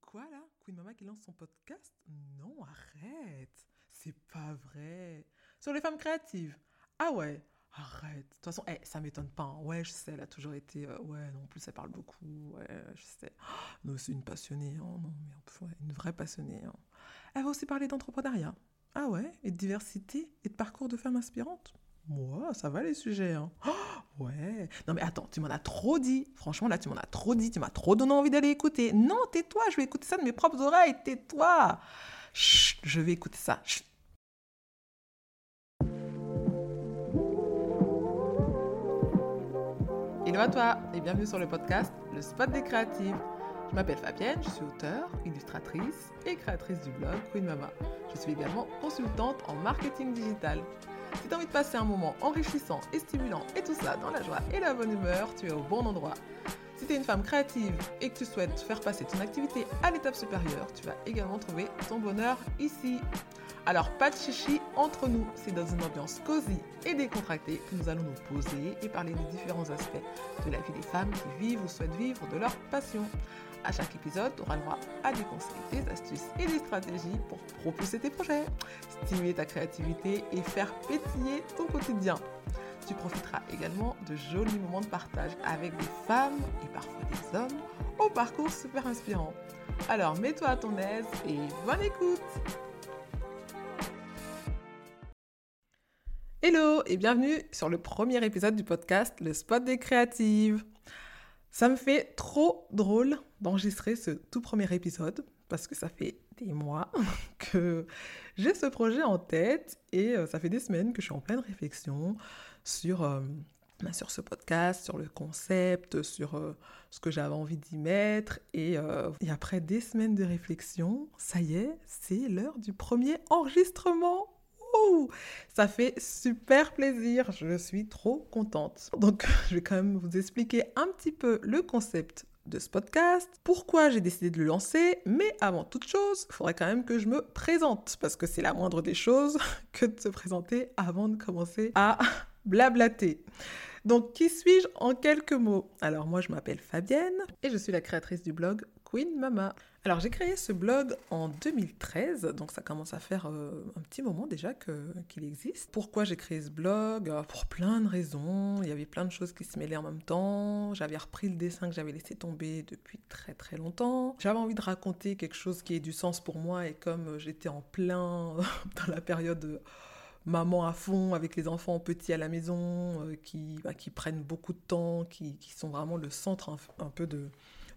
quoi là? Queen Mama qui lance son podcast? Non, arrête. C'est pas vrai. Sur les femmes créatives. Ah ouais, arrête. De toute façon, eh, ça m'étonne pas. hein. Ouais, je sais, elle a toujours été. euh, ouais, non, en plus, elle parle beaucoup. Ouais, je sais. Non, c'est une passionnée. hein. Non, mais plus, ouais, une vraie passionnée. hein. Elle va aussi parler d'entrepreneuriat. Ah ouais? Et de diversité et de parcours de femmes inspirantes? Moi, ça va les sujets. Oh, ouais. Non mais attends, tu m'en as trop dit. Franchement, là, tu m'en as trop dit. Tu m'as trop donné envie d'aller écouter. Non, tais-toi, je vais écouter ça de mes propres oreilles. Tais-toi. Chut, je vais écouter ça. Chut. Hello à toi et bienvenue sur le podcast Le Spot des créatives. Je m'appelle Fabienne, je suis auteure, illustratrice et créatrice du blog Queen Mama. Je suis également consultante en marketing digital. Si tu as envie de passer un moment enrichissant et stimulant et tout ça dans la joie et la bonne humeur, tu es au bon endroit. Si tu es une femme créative et que tu souhaites faire passer ton activité à l'étape supérieure, tu vas également trouver ton bonheur ici. Alors pas de chichi entre nous, c'est dans une ambiance cosy et décontractée que nous allons nous poser et parler des différents aspects de la vie des femmes qui vivent ou souhaitent vivre de leur passion. À chaque épisode, tu auras droit à des conseils, des astuces et des stratégies pour propulser tes projets, stimuler ta créativité et faire pétiller ton quotidien. Tu profiteras également de jolis moments de partage avec des femmes et parfois des hommes au parcours super inspirant. Alors mets-toi à ton aise et bonne écoute Hello et bienvenue sur le premier épisode du podcast Le Spot des créatives. Ça me fait trop drôle d'enregistrer ce tout premier épisode parce que ça fait des mois que j'ai ce projet en tête et euh, ça fait des semaines que je suis en pleine réflexion sur, euh, ce podcast, sur le concept, sur euh, ce que j'avais envie d'y mettre. Et, après des semaines de réflexion, ça y est, c'est l'heure du premier enregistrement. Ça fait super plaisir, je suis trop contente. Donc je vais quand même vous expliquer un petit peu le concept de ce podcast, pourquoi j'ai décidé de le lancer, mais avant toute chose, il faudrait quand même que je me présente, parce que c'est la moindre des choses que de se présenter avant de commencer à blablater. Donc, qui suis-je en quelques mots? Alors, moi, je m'appelle Fabienne et je suis la créatrice du blog Queen Mama. Alors, j'ai créé ce blog en 2013, donc ça commence à faire euh, un petit moment déjà qu'il existe. Pourquoi j'ai créé ce blog? Euh, Pour plein de raisons. Il y avait plein de choses qui se mêlaient en même temps. J'avais repris le dessin que j'avais laissé tomber depuis très très longtemps. J'avais envie de raconter quelque chose qui ait du sens pour moi et comme euh, j'étais en plein dans la période... maman à fond avec les enfants petits à la maison, qui, bah, qui prennent beaucoup de temps, qui, sont vraiment le centre un peu de,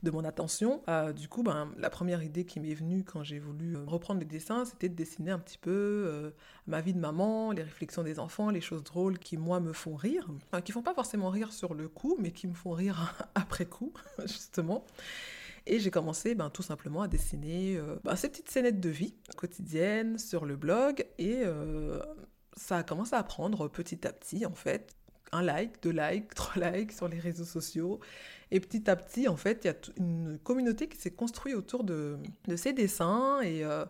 de mon attention. Euh, du coup, ben, la première idée qui m'est venue quand j'ai voulu euh, reprendre les dessins, c'était de dessiner un petit peu euh, ma vie de maman, les réflexions des enfants, les choses drôles qui, moi, me font rire. Enfin, qui font pas forcément rire sur le coup, mais qui me font rire après coup, justement. Et j'ai commencé ben, tout simplement à dessiner ben, ces petites scénettes de vie quotidiennes sur le blog. Et ça a commencé à prendre petit à petit, en fait. Un like, deux likes, trois likes sur les réseaux sociaux. Et petit à petit, en fait, il y a une communauté qui s'est construite autour de, de ces dessins et euh,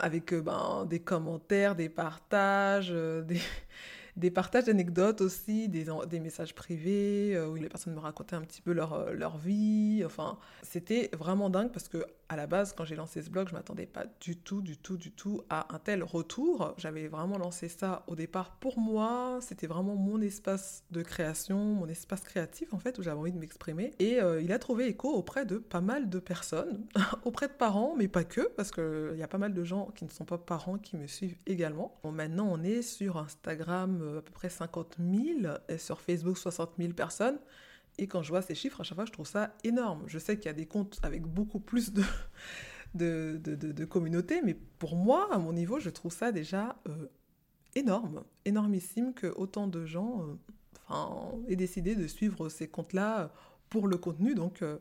avec euh, ben, des commentaires, des partages, euh, des, des partages d'anecdotes aussi, des, messages privés euh, où les personnes me racontaient un petit peu leur, euh, leur vie. Enfin, c'était vraiment dingue parce que à la base, quand j'ai lancé ce blog, je m'attendais pas du tout, du tout, du tout à un tel retour. J'avais vraiment lancé ça au départ pour moi. C'était vraiment mon espace de création, mon espace créatif en fait, où j'avais envie de m'exprimer. Et euh, il a trouvé écho auprès de pas mal de personnes, auprès de parents, mais pas que, parce qu'il y a pas mal de gens qui ne sont pas parents qui me suivent également. Bon, maintenant, on est sur Instagram à peu près 50 000 et sur Facebook 60 000 personnes. Et quand je vois ces chiffres, à chaque fois, je trouve ça énorme. Je sais qu'il y a des comptes avec beaucoup plus de, de, de, communautés, mais pour moi, à mon niveau, je trouve ça déjà euh, énorme, énormissime que autant de gens euh, aient décidé de suivre ces comptes-là euh, pour le contenu. Donc, euh,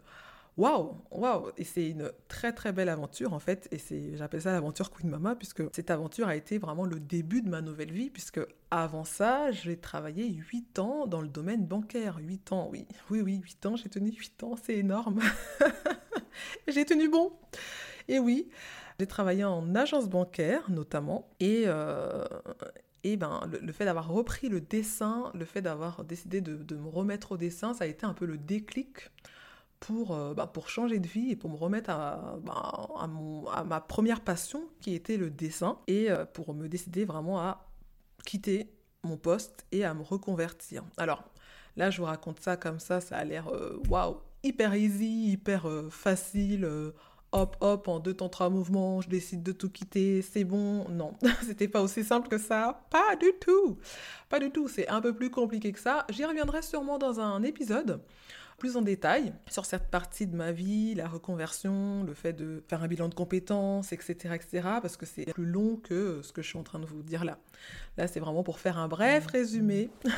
waouh, waouh Et c'est une très très belle aventure en fait, et c'est, j'appelle ça l'aventure Queen Mama, puisque cette aventure a été vraiment le début de ma nouvelle vie, puisque avant ça, j'ai travaillé 8 ans dans le domaine bancaire. 8 ans, oui, oui, oui, 8 ans, j'ai tenu 8 ans, c'est énorme. j'ai tenu bon. Et oui, j'ai travaillé en agence bancaire notamment, et, euh, et ben, le, fait d'avoir repris le dessin, le fait d'avoir décidé de me remettre au dessin, ça a été un peu le déclic pour, bah, pour changer de vie et pour me remettre à, bah, ma première passion qui était le dessin et pour me décider vraiment à quitter mon poste et à me reconvertir. Alors là, je vous raconte ça comme ça, ça a l'air waouh, hyper easy, hyper facile hop, hop, en deux temps, trois mouvements, je décide de tout quitter, c'est bon. Non, c'était pas aussi simple que ça. Pas du tout. Pas du tout. C'est un peu plus compliqué que ça. J'y reviendrai sûrement dans un épisode plus en détail sur cette partie de ma vie, la reconversion, le fait de faire un bilan de compétences, etc., etc., parce que c'est plus long que ce que je suis en train de vous dire là. Là, c'est vraiment pour faire un bref résumé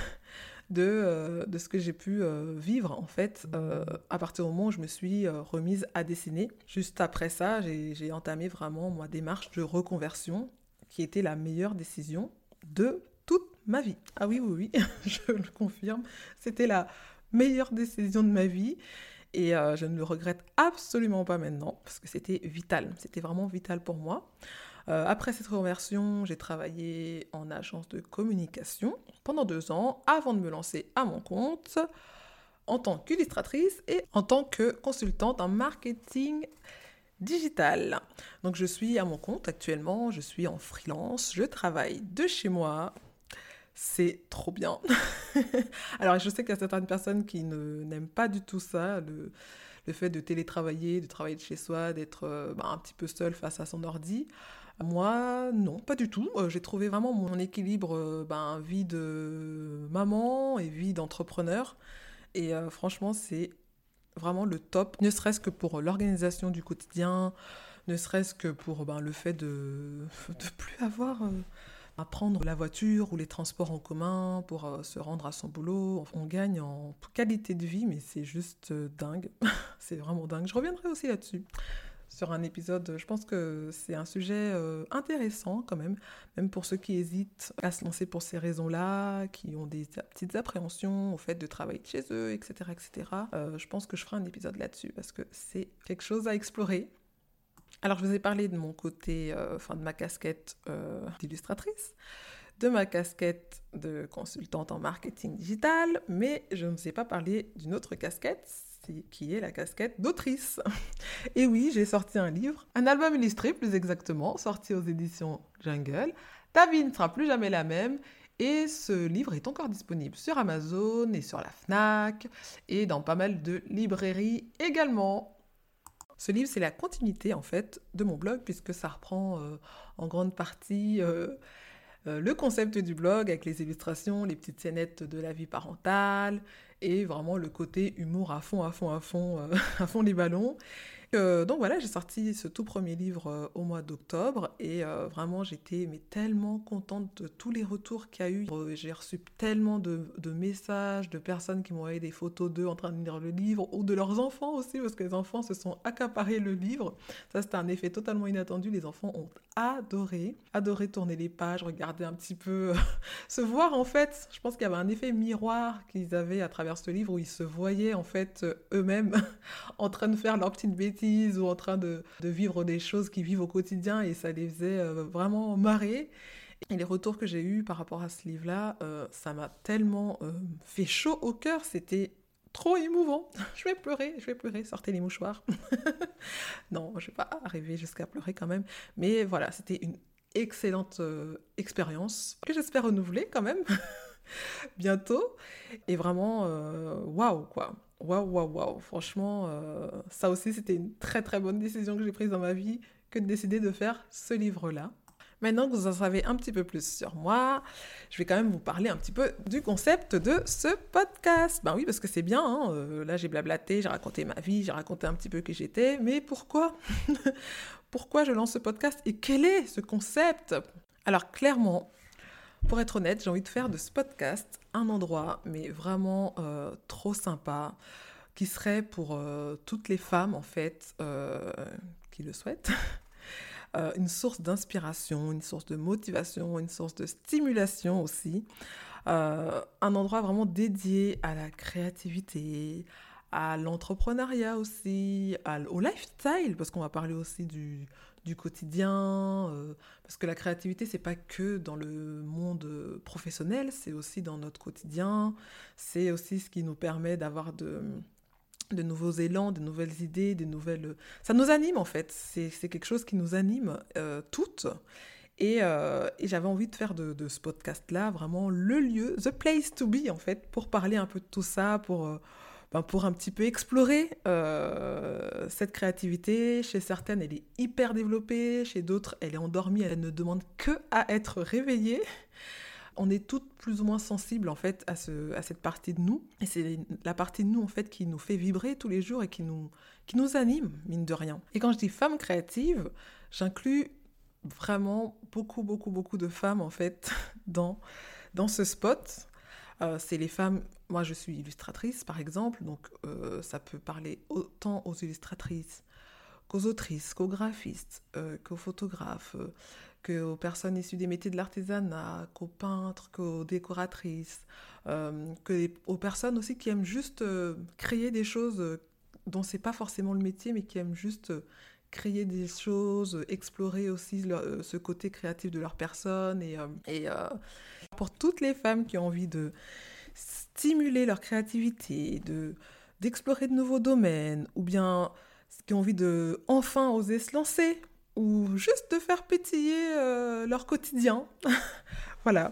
de, euh, de ce que j'ai pu euh, vivre en fait euh, à partir du moment où je me suis remise à dessiner. Juste après ça, j'ai entamé vraiment ma démarche de reconversion qui était la meilleure décision de toute ma vie. Ah oui, oui, oui, je le confirme. C'était la meilleure décision de ma vie. Et je ne le regrette absolument pas maintenant, parce que c'était vital. C'était vraiment vital pour moi. Euh, après cette reconversion, j'ai travaillé en agence de communication pendant deux ans avant de me lancer à mon compte en tant qu'illustratrice et en tant que consultante en marketing digital. Donc je suis à mon compte actuellement, je suis en freelance, je travaille de chez moi. C'est trop bien. Alors je sais qu'il y a certaines personnes qui n'aiment pas du tout ça, le, fait de télétravailler, de travailler de chez soi, d'être euh, bah, un petit peu seul face à son ordi. Moi, non, pas du tout. Euh, j'ai trouvé vraiment mon équilibre, ben, vie de maman et vie d'entrepreneur. Et franchement, c'est vraiment le top, ne serait-ce que pour l'organisation du quotidien, ne serait-ce que pour ben, le fait de ne plus avoir à prendre la voiture ou les transports en commun pour se rendre à son boulot. On gagne en qualité de vie, mais c'est juste dingue. c'est vraiment dingue. Je reviendrai aussi là-dessus sur un épisode. Je pense que c'est un sujet euh, intéressant quand même, même pour ceux qui hésitent à se lancer pour ces raisons-là, qui ont des petites appréhensions au fait de travailler chez eux, etc. etc. Euh, je pense que je ferai un épisode là-dessus parce que c'est quelque chose à explorer. Alors je vous ai parlé de mon côté, euh, enfin de ma casquette d'illustratrice de ma casquette de consultante en marketing digital, mais je ne vous ai pas parlé d'une autre casquette, qui est la casquette d'autrice. Et oui, j'ai sorti un livre, un album illustré plus exactement, sorti aux éditions Jungle. Ta vie ne sera plus jamais la même. Et ce livre est encore disponible sur Amazon et sur la FNAC et dans pas mal de librairies également. Ce livre, c'est la continuité en fait de mon blog puisque ça reprend euh, en grande partie euh, euh, le concept du blog avec les illustrations, les petites scénettes de la vie parentale, et vraiment le côté humour à fond, à fond, à fond, euh, à fond les ballons. Euh, donc voilà, j'ai sorti ce tout premier livre euh, au mois d'octobre et vraiment j'étais mais tellement contente de tous les retours qu'il y a eu. J'ai reçu tellement de, de, messages de personnes qui m'ont envoyé des photos d'eux en train de lire le livre ou de leurs enfants aussi parce que les enfants se sont accaparés le livre. Ça c'était un effet totalement inattendu. Les enfants ont adoré, adoré tourner les pages, regarder un petit peu, se voir en fait. Je pense qu'il y avait un effet miroir qu'ils avaient à travers ce livre où ils se voyaient en fait eux-mêmes en train de faire leurs petites bêtises ou en train de, vivre des choses qu'ils vivent au quotidien et ça les faisait euh, vraiment marrer. Et les retours que j'ai eus par rapport à ce livre-là, euh, ça m'a tellement euh, fait chaud au cœur. C'était trop émouvant. Je vais pleurer, je vais pleurer, sortez les mouchoirs. non, je vais pas arriver jusqu'à pleurer quand même. Mais voilà, c'était une excellente euh, expérience que j'espère renouveler quand même bientôt. Et vraiment, euh, waouh, quoi. Waouh, waouh, waouh. Franchement, euh, ça aussi, c'était une très, très bonne décision que j'ai prise dans ma vie que de décider de faire ce livre-là. Maintenant que vous en savez un petit peu plus sur moi, je vais quand même vous parler un petit peu du concept de ce podcast. Ben oui, parce que c'est bien, hein, euh, là j'ai blablaté, j'ai raconté ma vie, j'ai raconté un petit peu qui j'étais, mais pourquoi Pourquoi je lance ce podcast et quel est ce concept? Alors clairement, pour être honnête, j'ai envie de faire de ce podcast un endroit, mais vraiment euh, trop sympa, qui serait pour euh, toutes les femmes en fait qui le souhaitent. Euh, une source d'inspiration, une source de motivation, une source de stimulation aussi. Euh, un endroit vraiment dédié à la créativité, à l'entrepreneuriat aussi, au lifestyle, parce qu'on va parler aussi du, du quotidien, euh, parce que la créativité, c'est pas que dans le monde professionnel, c'est aussi dans notre quotidien, c'est aussi ce qui nous permet d'avoir de de nouveaux élans, de nouvelles idées, des nouvelles... Ça nous anime en fait, c'est quelque chose qui nous anime euh, toutes. Et, euh, j'avais envie de faire de, de ce podcast-là vraiment le lieu, the place to be en fait, pour parler un peu de tout ça, pour, euh, ben, pour un petit peu explorer cette créativité. Chez certaines, elle est hyper développée, chez d'autres, elle est endormie, elle ne demande que à être réveillée on est toutes plus ou moins sensibles en fait à, ce, à cette partie de nous. Et c'est la partie de nous en fait qui nous fait vibrer tous les jours et qui nous, anime, mine de rien. Et quand je dis femme créative, j'inclus vraiment beaucoup, beaucoup, beaucoup de femmes en fait dans ce spot. Euh, c'est les femmes, moi je suis illustratrice par exemple, donc euh, ça peut parler autant aux illustratrices qu'aux autrices, qu'aux graphistes, euh, qu'aux photographes, aux personnes issues des métiers de l'artisanat, qu'aux peintres, qu'aux décoratrices, que aux personnes aussi qui aiment juste créer des choses dont c'est pas forcément le métier, mais qui aiment juste créer des choses, explorer aussi ce côté créatif de leur personne. Et, et pour toutes les femmes qui ont envie de stimuler leur créativité, de d'explorer de nouveaux domaines, ou bien qui ont envie de enfin oser se lancer ou juste de faire pétiller euh, leur quotidien. voilà.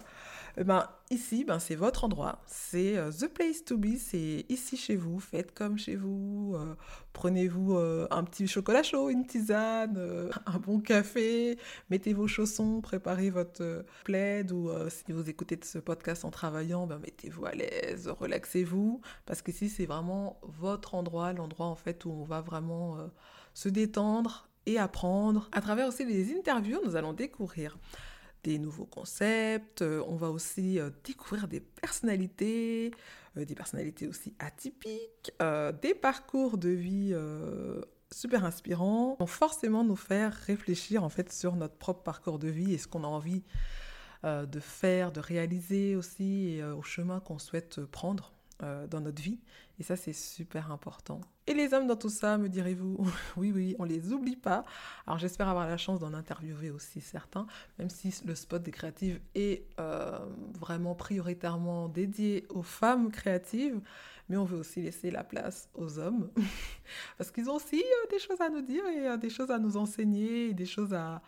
Eh ben, ici, ben, c'est votre endroit, c'est euh, the place to be, c'est ici chez vous, faites comme chez vous, euh, prenez-vous un petit chocolat chaud, une tisane, un bon café, mettez vos chaussons, préparez votre plaid ou si vous écoutez ce podcast en travaillant, ben, mettez-vous à l'aise, relaxez-vous, parce qu'ici c'est vraiment votre endroit, l'endroit où on va vraiment se détendre et apprendre. À travers aussi les interviews, nous allons découvrir des nouveaux concepts, euh, on va aussi euh, découvrir des personnalités, euh, des personnalités aussi atypiques, des parcours de vie super inspirants, vont forcément nous faire réfléchir en fait sur notre propre parcours de vie et ce qu'on a envie de faire, de réaliser aussi et au chemin qu'on souhaite prendre dans notre vie. Et ça, c'est super important. Et les hommes dans tout ça, me direz-vous? Oui, oui, on les oublie pas. Alors j'espère avoir la chance d'en interviewer aussi certains, même si le spot des créatives est euh, vraiment prioritairement dédié aux femmes créatives. Mais on veut aussi laisser la place aux hommes, parce qu'ils ont aussi euh, des choses à nous dire et des choses à nous enseigner, des choses à,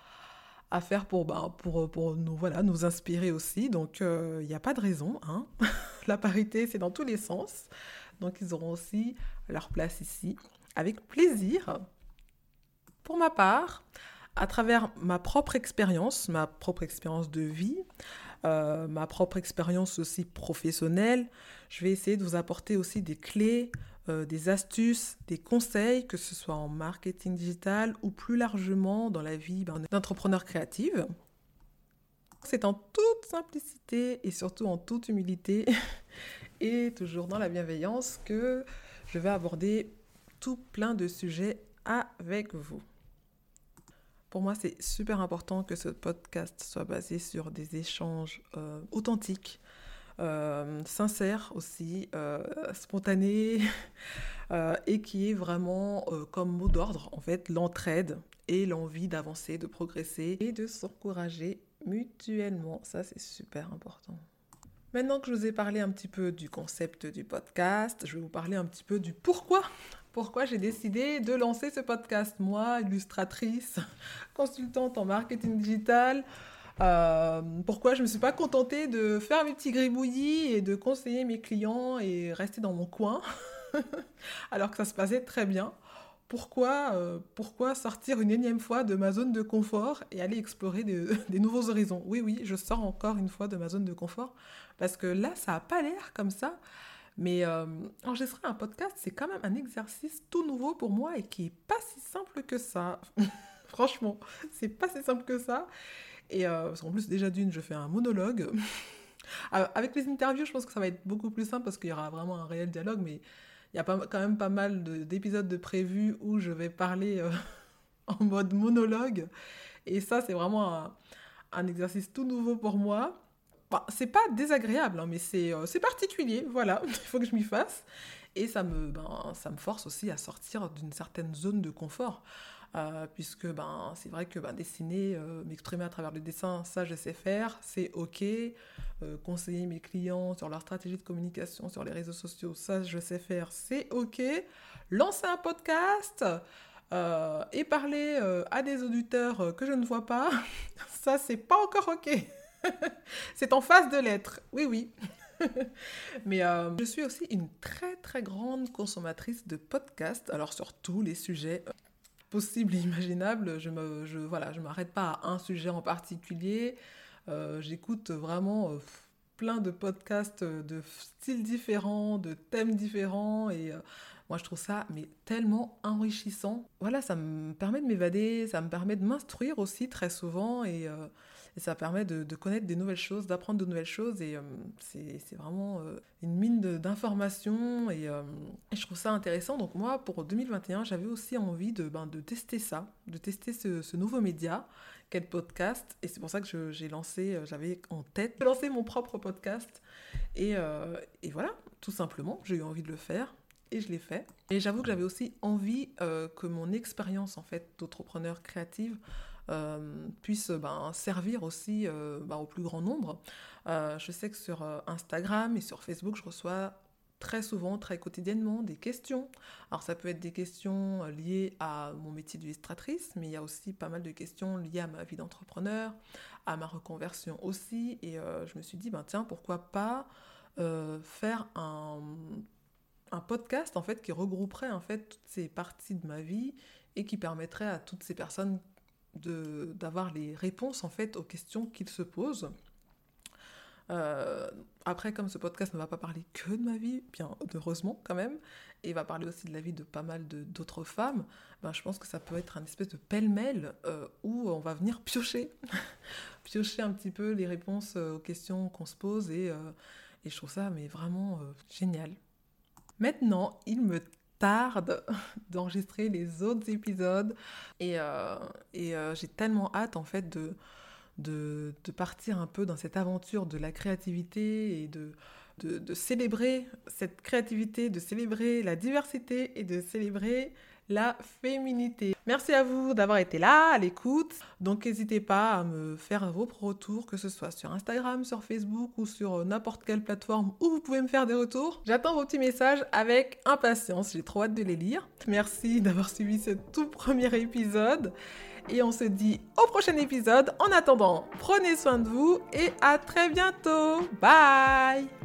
à faire pour, bah, pour, pour nous, voilà, nous inspirer aussi. Donc, il euh, n'y a pas de raison. Hein. La parité, c'est dans tous les sens. Donc, ils auront aussi leur place ici, avec plaisir. Pour ma part, à travers ma propre expérience, ma propre expérience de vie, euh, ma propre expérience aussi professionnelle, je vais essayer de vous apporter aussi des clés, euh, des astuces, des conseils, que ce soit en marketing digital ou plus largement dans la vie ben, d'entrepreneur créative. C'est en toute simplicité et surtout en toute humilité et toujours dans la bienveillance que je vais aborder tout plein de sujets avec vous. Pour moi, c'est super important que ce podcast soit basé sur des échanges euh, authentiques, euh, sincère aussi, euh, spontané, euh, et qui est vraiment comme mot d'ordre, en fait, l'entraide et l'envie d'avancer, de progresser et de s'encourager mutuellement. Ça, c'est super important. Maintenant que je vous ai parlé un petit peu du concept du podcast, je vais vous parler un petit peu du pourquoi. Pourquoi j'ai décidé de lancer ce podcast. Moi, illustratrice, consultante en marketing digital, euh, pourquoi je ne me suis pas contentée de faire mes petits gribouillis et de conseiller mes clients et rester dans mon coin, alors que ça se passait très bien. Pourquoi, euh, pourquoi sortir une énième fois de ma zone de confort et aller explorer des nouveaux horizons? Oui, oui, je sors encore une fois de ma zone de confort parce que là, ça n'a pas l'air comme ça. Mais euh, enregistrer un podcast, c'est quand même un exercice tout nouveau pour moi et qui n'est pas si simple que ça. Franchement, c'est pas si simple que ça. Et euh, qu'en plus, déjà d'une, je fais un monologue. Euh, avec les interviews, je pense que ça va être beaucoup plus simple parce qu'il y aura vraiment un réel dialogue, mais il y a quand même pas mal d'épisodes de, prévus où je vais parler euh, en mode monologue. Et ça, c'est vraiment un, exercice tout nouveau pour moi. Bon, c'est pas désagréable, hein, mais c'est particulier, voilà, il faut que je m'y fasse. Et ça me, ben, ça me force aussi à sortir d'une certaine zone de confort. Euh, puisque ben, c'est vrai que ben, dessiner, euh, m'exprimer à travers le dessin, ça je sais faire, c'est ok. Euh, conseiller mes clients sur leur stratégie de communication sur les réseaux sociaux, ça je sais faire, c'est ok. Lancer un podcast et parler à des auditeurs que je ne vois pas, ça c'est pas encore ok. c'est en face de l'être, oui oui. Mais je suis aussi une très très grande consommatrice de podcasts, alors sur tous les sujets possible et imaginable. Je me, je, voilà, je m'arrête pas à un sujet en particulier. Euh, j'écoute vraiment euh, plein de podcasts de styles différents, de thèmes différents et euh, moi je trouve ça mais tellement enrichissant. Voilà, ça me permet de m'évader, ça me permet de m'instruire aussi très souvent et et ça permet de, connaître des nouvelles choses, d'apprendre de nouvelles choses. Et euh, c'est vraiment euh, une mine d'informations. Euh, et, je trouve ça intéressant. Donc moi, pour 2021, j'avais aussi envie de, ben, de tester ça, de tester ce, nouveau média qu'est le podcast. Et c'est pour ça que j'ai lancé, j'avais en tête de lancer mon propre podcast. Et, voilà, tout simplement, j'ai eu envie de le faire et je l'ai fait. Et j'avoue que j'avais aussi envie que mon expérience en fait d'entrepreneur créative puisse ben, servir aussi euh, ben, au plus grand nombre. Euh, je sais que sur Instagram et sur Facebook, je reçois très souvent, très quotidiennement, des questions. Alors ça peut être des questions liées à mon métier d'illustratrice, mais il y a aussi pas mal de questions liées à ma vie d'entrepreneur, à ma reconversion aussi. Et je me suis dit, ben tiens, pourquoi pas faire un, un, podcast en fait qui regrouperait en fait toutes ces parties de ma vie et qui permettrait à toutes ces personnes d'avoir les réponses en fait aux questions qu'ils se posent. Euh, après, comme ce podcast ne va pas parler que de ma vie, bien heureusement quand même, et va parler aussi de la vie de pas mal d'autres femmes, ben, je pense que ça peut être un espèce de pêle-mêle euh, où on va venir piocher, piocher un petit peu les réponses euh, aux questions qu'on se pose, et, et, je trouve ça mais vraiment génial. Maintenant, il me tarde d'enregistrer les autres épisodes. Et, euh, et euh, j'ai tellement hâte en fait de, partir un peu dans cette aventure de la créativité et de célébrer cette créativité, de célébrer la diversité et de célébrer la féminité. Merci à vous d'avoir été là, à l'écoute. Donc n'hésitez pas à me faire vos retours, que ce soit sur Instagram, sur Facebook ou sur n'importe quelle plateforme où vous pouvez me faire des retours. J'attends vos petits messages avec impatience, j'ai trop hâte de les lire. Merci d'avoir suivi ce tout premier épisode. Et on se dit au prochain épisode. En attendant, prenez soin de vous et à très bientôt. Bye